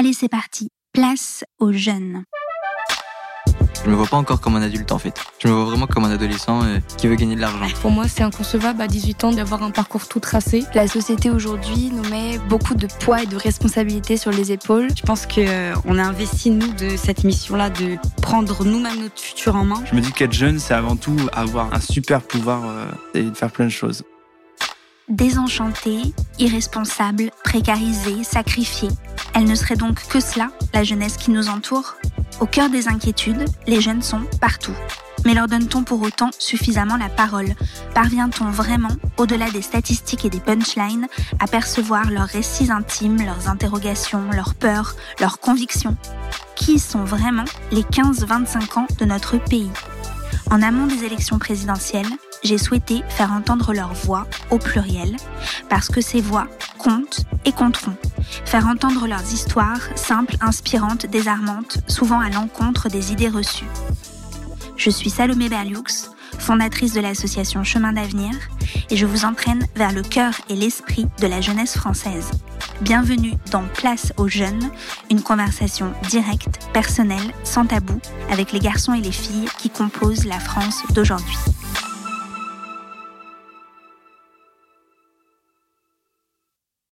Allez, c'est parti. Place aux jeunes. Je me vois pas encore comme un adulte en fait. Je me vois vraiment comme un adolescent euh, qui veut gagner de l'argent. Pour moi, c'est inconcevable à 18 ans d'avoir un parcours tout tracé. La société aujourd'hui nous met beaucoup de poids et de responsabilités sur les épaules. Je pense qu'on a investi nous de cette mission-là de prendre nous-mêmes notre futur en main. Je me dis qu'être jeune, c'est avant tout avoir un super pouvoir euh, et de faire plein de choses. Désenchantée, irresponsable, précarisée, sacrifiée. Elle ne serait donc que cela, la jeunesse qui nous entoure? Au cœur des inquiétudes, les jeunes sont partout. Mais leur donne-t-on pour autant suffisamment la parole? Parvient-on vraiment, au-delà des statistiques et des punchlines, à percevoir leurs récits intimes, leurs interrogations, leurs peurs, leurs convictions? Qui sont vraiment les 15-25 ans de notre pays? En amont des élections présidentielles, j'ai souhaité faire entendre leur voix au pluriel, parce que ces voix comptent et compteront. Faire entendre leurs histoires, simples, inspirantes, désarmantes, souvent à l'encontre des idées reçues. Je suis Salomé Berlioux, fondatrice de l'association Chemin d'avenir, et je vous entraîne vers le cœur et l'esprit de la jeunesse française. Bienvenue dans Place aux jeunes, une conversation directe, personnelle, sans tabou, avec les garçons et les filles qui composent la France d'aujourd'hui.